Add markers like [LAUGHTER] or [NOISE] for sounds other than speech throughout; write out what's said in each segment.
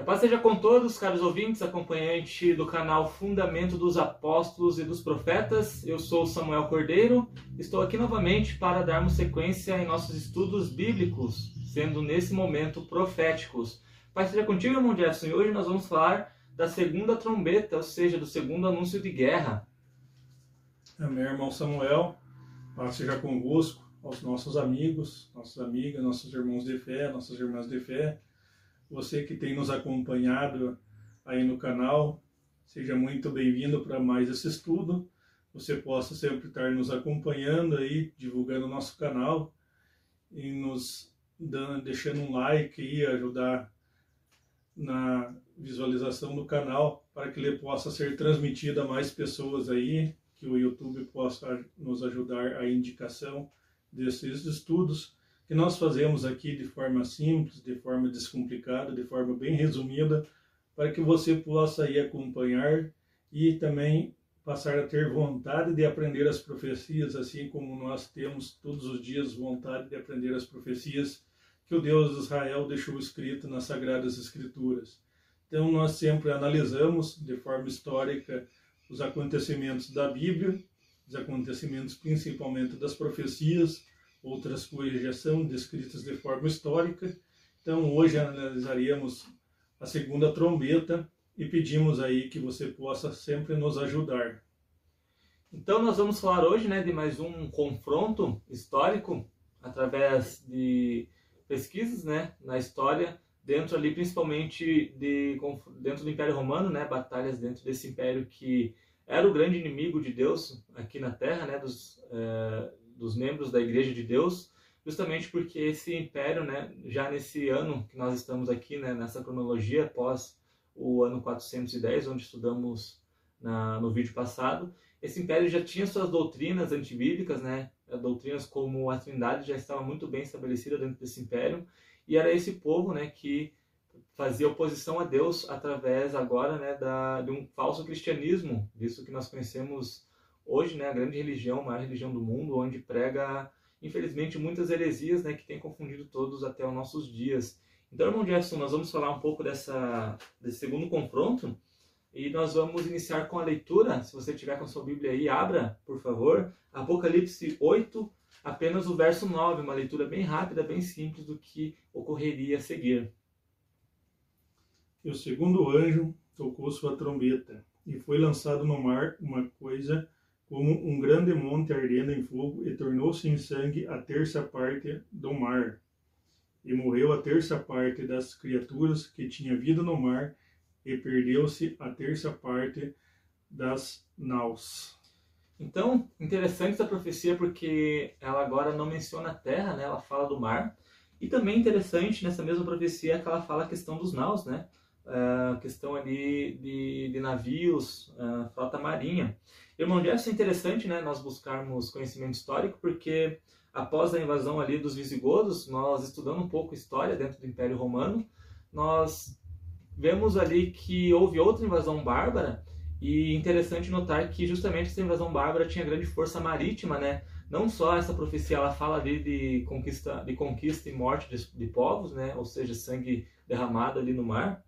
Que a paz seja com todos, caros ouvintes, acompanhante do canal Fundamento dos Apóstolos e dos Profetas. Eu sou Samuel Cordeiro. Estou aqui novamente para darmos sequência em nossos estudos bíblicos, sendo nesse momento proféticos. Paz seja contigo, irmão Jefferson, e hoje nós vamos falar da segunda trombeta, ou seja, do segundo anúncio de guerra. Meu irmão Samuel, paz seja convosco, aos nossos amigos, nossas amigas, nossos irmãos de fé, nossas irmãs de fé você que tem nos acompanhado aí no canal, seja muito bem-vindo para mais esse estudo. Você possa sempre estar nos acompanhando aí, divulgando o nosso canal e nos dando, deixando um like e ajudar na visualização do canal para que ele possa ser transmitido a mais pessoas aí, que o YouTube possa nos ajudar a indicação desses estudos que nós fazemos aqui de forma simples, de forma descomplicada, de forma bem resumida, para que você possa ir acompanhar e também passar a ter vontade de aprender as profecias, assim como nós temos todos os dias vontade de aprender as profecias que o Deus de Israel deixou escrito nas Sagradas Escrituras. Então, nós sempre analisamos de forma histórica os acontecimentos da Bíblia, os acontecimentos principalmente das profecias, outras coisas já são descritas de forma histórica. Então hoje analisaríamos a segunda trombeta e pedimos aí que você possa sempre nos ajudar. Então nós vamos falar hoje né, de mais um confronto histórico através de pesquisas né, na história dentro ali principalmente de dentro do Império Romano, né, batalhas dentro desse império que era o grande inimigo de Deus aqui na Terra, né, dos, é, dos membros da Igreja de Deus, justamente porque esse império, né, já nesse ano que nós estamos aqui, né, nessa cronologia após o ano 410, onde estudamos na, no vídeo passado, esse império já tinha suas doutrinas antibíblicas, né, doutrinas como a Trindade já estava muito bem estabelecida dentro desse império, e era esse povo, né, que fazia oposição a Deus através agora, né, da, de um falso cristianismo, visto que nós conhecemos hoje, né, a grande religião, a maior religião do mundo, onde prega, infelizmente, muitas heresias, né, que tem confundido todos até os nossos dias. Então, irmão Jefferson, nós vamos falar um pouco dessa, desse segundo confronto e nós vamos iniciar com a leitura. Se você tiver com a sua Bíblia aí, abra, por favor, Apocalipse 8, apenas o verso 9, uma leitura bem rápida, bem simples do que ocorreria a seguir. E o segundo anjo tocou sua trombeta, e foi lançado no mar uma coisa como um grande monte ardendo em fogo, e tornou-se em sangue a terça parte do mar. E morreu a terça parte das criaturas que tinha vida no mar, e perdeu-se a terça parte das naus. Então, interessante essa profecia porque ela agora não menciona a terra, né? Ela fala do mar. E também interessante nessa mesma profecia que ela fala a questão dos naus, né? A questão ali de, de navios, frota marinha. Irmão Jefferson, é interessante né, nós buscarmos conhecimento histórico, porque após a invasão ali dos visigodos, nós estudando um pouco história dentro do Império Romano, nós vemos ali que houve outra invasão bárbara, e interessante notar que justamente essa invasão bárbara tinha grande força marítima, né? Não só essa profecia ela fala ali de conquista, de conquista e morte de, de povos, né? Ou seja, sangue derramado ali no mar,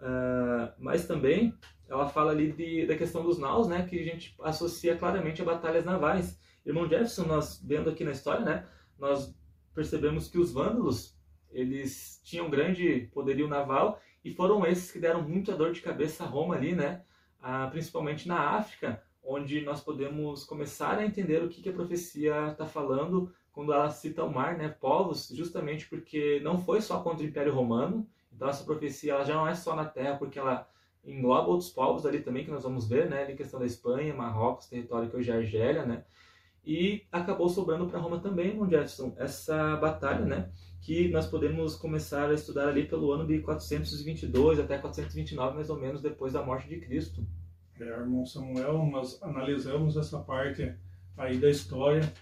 uh, mas também ela fala ali de, da questão dos naus, né, que a gente associa claramente a batalhas navais. Irmão Jefferson, nós vendo aqui na história, né, nós percebemos que os vândalos, eles tinham grande poderio naval e foram esses que deram muita dor de cabeça a Roma ali, né, ah, principalmente na África, onde nós podemos começar a entender o que, que a profecia está falando quando ela cita o mar, né, povos, justamente porque não foi só contra o Império Romano, então essa profecia ela já não é só na Terra, porque ela engloba outros povos ali também que nós vamos ver, né? Ali questão da Espanha, Marrocos, território que hoje é Argélia, né? E acabou sobrando para Roma também, irmão Jefferson, essa batalha, né? Que nós podemos começar a estudar ali pelo ano de 422 até 429, mais ou menos, depois da morte de Cristo. É, irmão Samuel, nós analisamos essa parte aí da história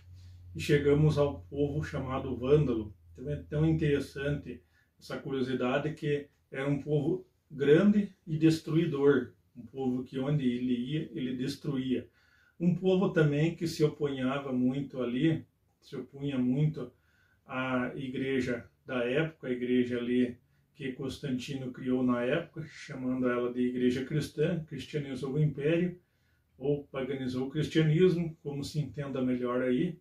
e chegamos ao povo chamado Vândalo. Então é tão interessante essa curiosidade que era um povo grande e destruidor, um povo que onde ele ia, ele destruía. Um povo também que se opunhava muito ali, se opunha muito à igreja da época, a igreja ali que Constantino criou na época, chamando ela de Igreja Cristã, cristianizou o Império, ou paganizou o cristianismo, como se entenda melhor aí.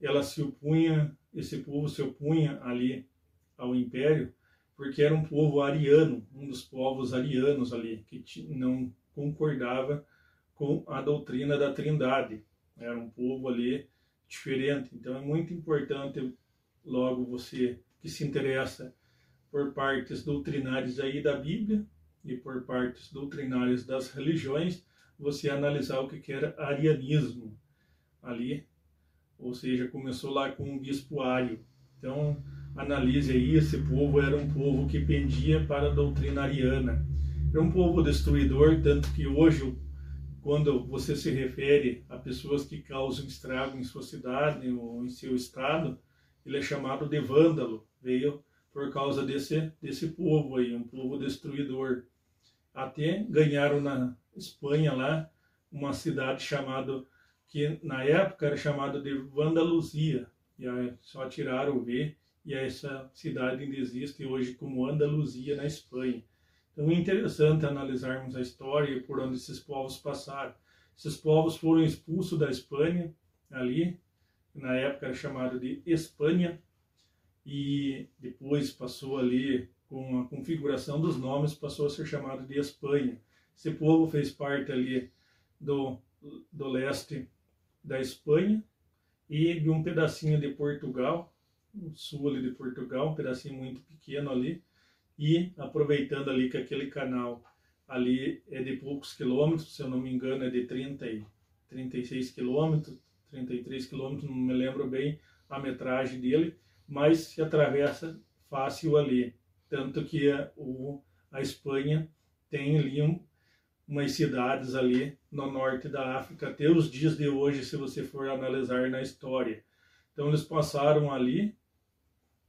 Ela se opunha, esse povo se opunha ali ao Império, porque era um povo ariano, um dos povos arianos ali, que não concordava com a doutrina da Trindade. Era um povo ali diferente. Então é muito importante, logo você que se interessa por partes doutrinárias aí da Bíblia e por partes doutrinárias das religiões, você analisar o que era arianismo ali, ou seja, começou lá com o bispo Ário. Então, analise aí, esse povo era um povo que pendia para a doutrina ariana. Era um povo destruidor, tanto que hoje, quando você se refere a pessoas que causam estrago em sua cidade ou em seu estado, ele é chamado de vândalo. Veio por causa desse, desse povo aí, um povo destruidor. Até ganharam na Espanha lá uma cidade chamada, que na época era chamada de Vandaluzia, e aí só tiraram o V, e essa cidade ainda existe hoje como Andaluzia na Espanha. Então é interessante analisarmos a história por onde esses povos passaram. Esses povos foram expulsos da Espanha, ali, na época era chamado de Espanha, e depois passou ali com a configuração dos nomes passou a ser chamado de Espanha. Esse povo fez parte ali do, do leste da Espanha e de um pedacinho de Portugal, o sul ali de Portugal, um pedacinho muito pequeno ali, e aproveitando ali que aquele canal ali é de poucos quilômetros, se eu não me engano é de 30 e 36 quilômetros, 33 quilômetros, não me lembro bem a metragem dele, mas se atravessa fácil ali. Tanto que a, o, a Espanha tem ali um, umas cidades ali no norte da África, até os dias de hoje, se você for analisar na história. Então eles passaram ali,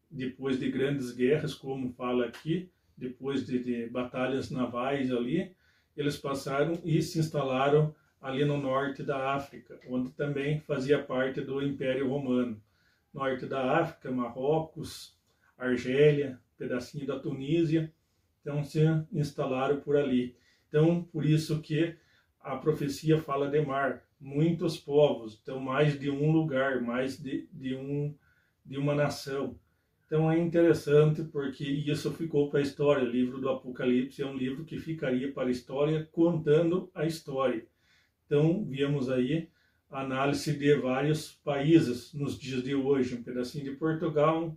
depois de grandes guerras, como fala aqui, depois de, de batalhas navais ali, eles passaram e se instalaram ali no norte da África, onde também fazia parte do Império Romano norte da África, Marrocos, Argélia, pedacinho da Tunísia, então se instalaram por ali. Então, por isso que a profecia fala de mar, muitos povos, então mais de um lugar, mais de, de, um, de uma nação. Então é interessante porque isso ficou para a história. O livro do Apocalipse é um livro que ficaria para a história, contando a história. Então, viemos aí análise de vários países nos dias de hoje, um pedacinho de Portugal,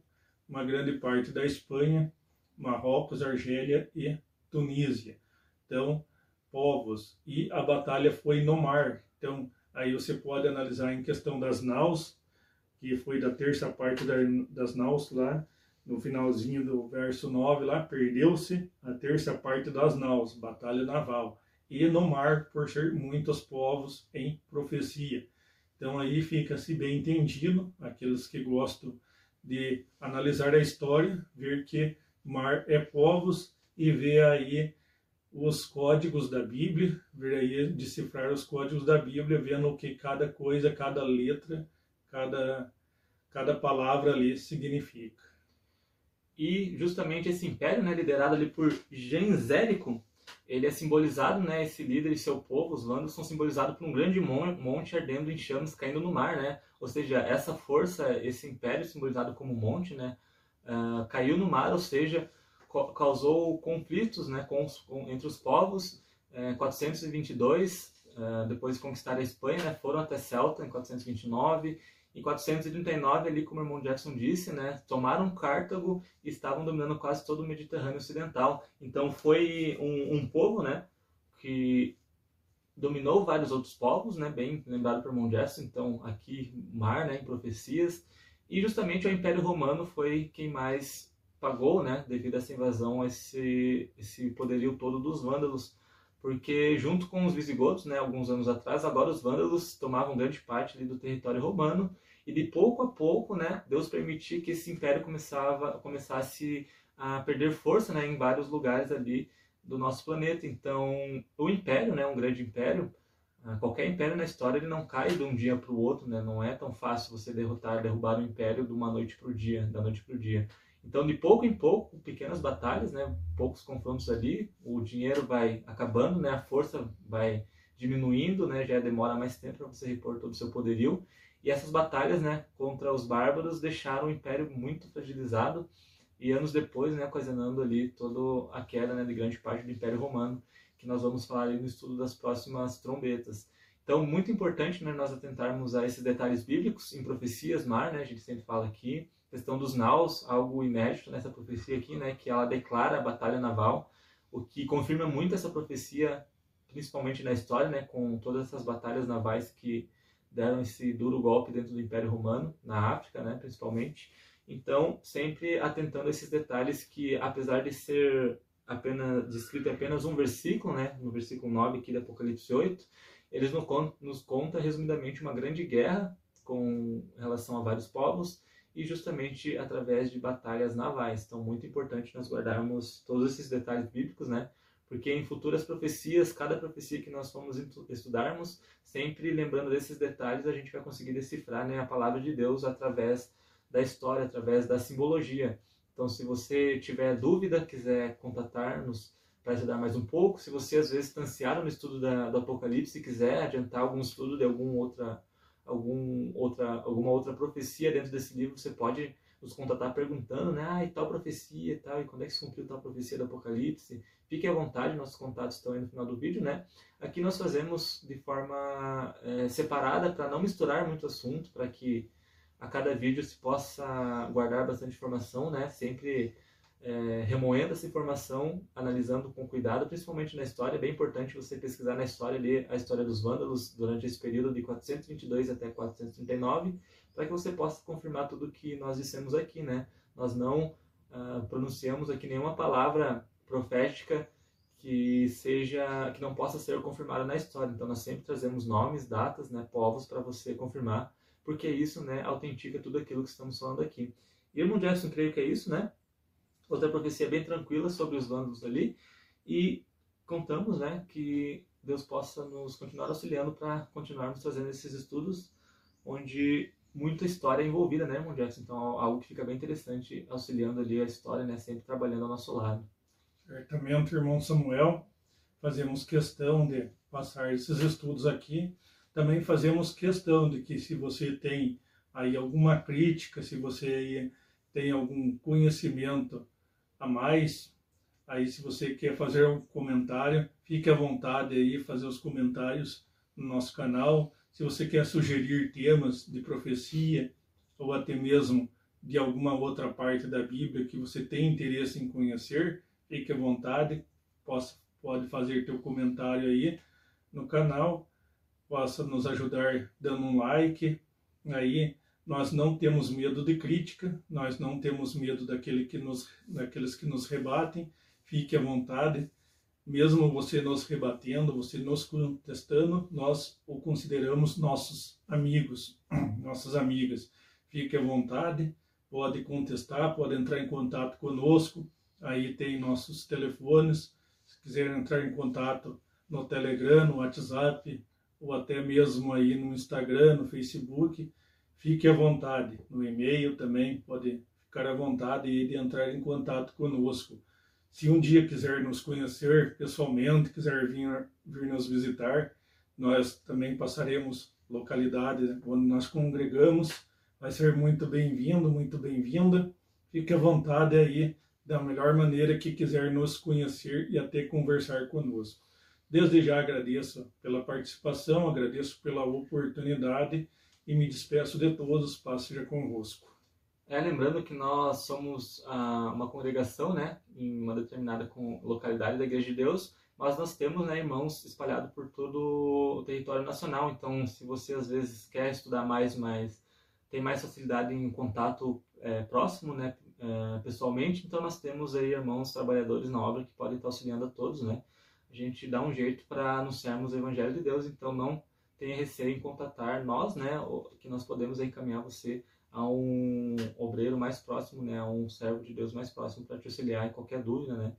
uma grande parte da Espanha, Marrocos, Argélia e Tunísia. Então, povos. E a batalha foi no mar. Então, aí você pode analisar em questão das naus, que foi da terça parte das naus lá, no finalzinho do verso 9 lá, perdeu-se a terça parte das naus, batalha naval e no mar, por ser muitos povos em profecia. Então aí fica-se bem entendido, aqueles que gostam de analisar a história, ver que mar é povos e ver aí os códigos da Bíblia, ver aí decifrar os códigos da Bíblia, vendo o que cada coisa, cada letra, cada, cada palavra ali significa. E justamente esse império, né, liderado ali por Genzérico, ele é simbolizado, né, esse líder e seu povo, os vândalos, são simbolizados por um grande monte ardendo em chamas, caindo no mar, né? Ou seja, essa força, esse império simbolizado como monte, né, uh, caiu no mar, ou seja, causou conflitos, né, com, com entre os povos. Uh, 422, uh, depois de conquistar a Espanha, né, foram até Celta em 429 em 439, ali, como o irmão Jackson disse, né, tomaram Cartago e estavam dominando quase todo o Mediterrâneo Ocidental. Então foi um, um povo né, que dominou vários outros povos, né, bem lembrado por irmão Jackson, então aqui mar, né, em profecias. E justamente o Império Romano foi quem mais pagou, né, devido a essa invasão, esse, esse poderio todo dos vândalos porque junto com os visigodos, né, alguns anos atrás, agora os vândalos tomavam grande parte ali do território romano e de pouco a pouco, né, Deus permitia que esse império começava, começasse a perder força, né, em vários lugares ali do nosso planeta. Então, o império, né, um grande império, ah, qualquer império na história ele não cai de um dia para o outro, né? Não é tão fácil você derrotar, derrubar um império de uma noite para o dia, da noite para o dia. Então, de pouco em pouco, pequenas batalhas, né, poucos confrontos ali, o dinheiro vai acabando, né, a força vai diminuindo, né, já demora mais tempo para você repor todo o seu poderio. E essas batalhas, né, contra os bárbaros deixaram o império muito fragilizado e anos depois, né, ocasionando ali toda a queda, né, de grande parte do Império Romano, que nós vamos falar ali no estudo das próximas trombetas. Então, muito importante, né, nós atentarmos a esses detalhes bíblicos em profecias, Mar, né, a gente sempre fala aqui, questão dos naus, algo inédito nessa profecia aqui, né, que ela declara a batalha naval, o que confirma muito essa profecia, principalmente na história, né, com todas essas batalhas navais que deram esse duro golpe dentro do Império Romano, na África, né, principalmente. Então, sempre atentando a esses detalhes que, apesar de ser apenas descrito apenas um versículo, né, no versículo 9 aqui do Apocalipse 8, eles nos conta resumidamente uma grande guerra com relação a vários povos e justamente através de batalhas navais. Então, muito importante nós guardarmos todos esses detalhes bíblicos, né? Porque em futuras profecias, cada profecia que nós formos estudarmos, sempre lembrando desses detalhes, a gente vai conseguir decifrar né, a palavra de Deus através da história, através da simbologia. Então, se você tiver dúvida, quiser contatar-nos para ajudar mais um pouco, se você às vezes está ansiado no estudo da, do Apocalipse e quiser adiantar algum estudo de algum outra algum outra, alguma outra profecia dentro desse livro, você pode nos contatar perguntando, né? Ah, e tal profecia e tal, e quando é que se cumpriu tal profecia do Apocalipse? Fique à vontade, nossos contatos estão aí no final do vídeo, né? Aqui nós fazemos de forma é, separada para não misturar muito assunto, para que a cada vídeo se possa guardar bastante informação, né? Sempre é, remoendo essa informação, analisando com cuidado, principalmente na história. É bem importante você pesquisar na história, ler a história dos vândalos durante esse período de 422 até 439, para que você possa confirmar tudo que nós dissemos aqui, né? Nós não uh, pronunciamos aqui nenhuma palavra profética que seja que não possa ser confirmada na história. Então nós sempre trazemos nomes, datas, né, povos para você confirmar, porque isso, né, autentica tudo aquilo que estamos falando aqui. E Irmão Jackson, creio que é isso, né? Outra profecia bem tranquila sobre os vândalos ali e contamos, né, que Deus possa nos continuar auxiliando para continuarmos trazendo esses estudos onde muita história é envolvida, né, irmão Jackson? Então, algo que fica bem interessante auxiliando ali a história, né, sempre trabalhando ao nosso lado. Certamente, irmão Samuel, fazemos questão de passar esses estudos aqui. Também fazemos questão de que se você tem aí alguma crítica, se você tem algum conhecimento a mais. Aí, se você quer fazer um comentário, fique à vontade aí, fazer os comentários no nosso canal. Se você quer sugerir temas de profecia ou até mesmo de alguma outra parte da Bíblia que você tem interesse em conhecer, fique à vontade, possa, pode fazer teu comentário aí no canal, possa nos ajudar dando um like aí, nós não temos medo de crítica, nós não temos medo daquele que nos, daqueles que nos rebatem. Fique à vontade, mesmo você nos rebatendo, você nos contestando, nós o consideramos nossos amigos, [CLEARS THROAT] nossas amigas. Fique à vontade, pode contestar, pode entrar em contato conosco. Aí tem nossos telefones. Se quiser entrar em contato no Telegram, no WhatsApp, ou até mesmo aí no Instagram, no Facebook, Fique à vontade, no e-mail também pode ficar à vontade e de entrar em contato conosco. Se um dia quiser nos conhecer pessoalmente, quiser vir, vir nos visitar, nós também passaremos localidade onde nós congregamos. Vai ser muito bem-vindo, muito bem-vinda. Fique à vontade aí, da melhor maneira que quiser nos conhecer e até conversar conosco. Desde já agradeço pela participação, agradeço pela oportunidade e me despeço de todos, paz seja convosco. É, lembrando que nós somos ah, uma congregação, né, em uma determinada localidade da Igreja de Deus, mas nós temos, né, irmãos espalhados por todo o território nacional. Então, se você às vezes quer estudar mais, mas tem mais facilidade em contato é, próximo, né, é, pessoalmente, então nós temos aí irmãos trabalhadores na obra que podem estar auxiliando a todos, né. A gente dá um jeito para anunciarmos o Evangelho de Deus, então não tenha receio em contatar nós, né, que nós podemos encaminhar você a um obreiro mais próximo, né, a um servo de Deus mais próximo para te auxiliar em qualquer dúvida, né,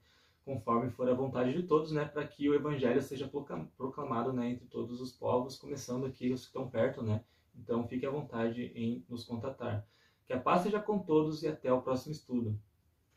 conforme for a vontade de todos, né, para que o evangelho seja proclamado, né, entre todos os povos, começando aqui os que estão perto, né. Então fique à vontade em nos contatar. Que a paz seja com todos e até o próximo estudo.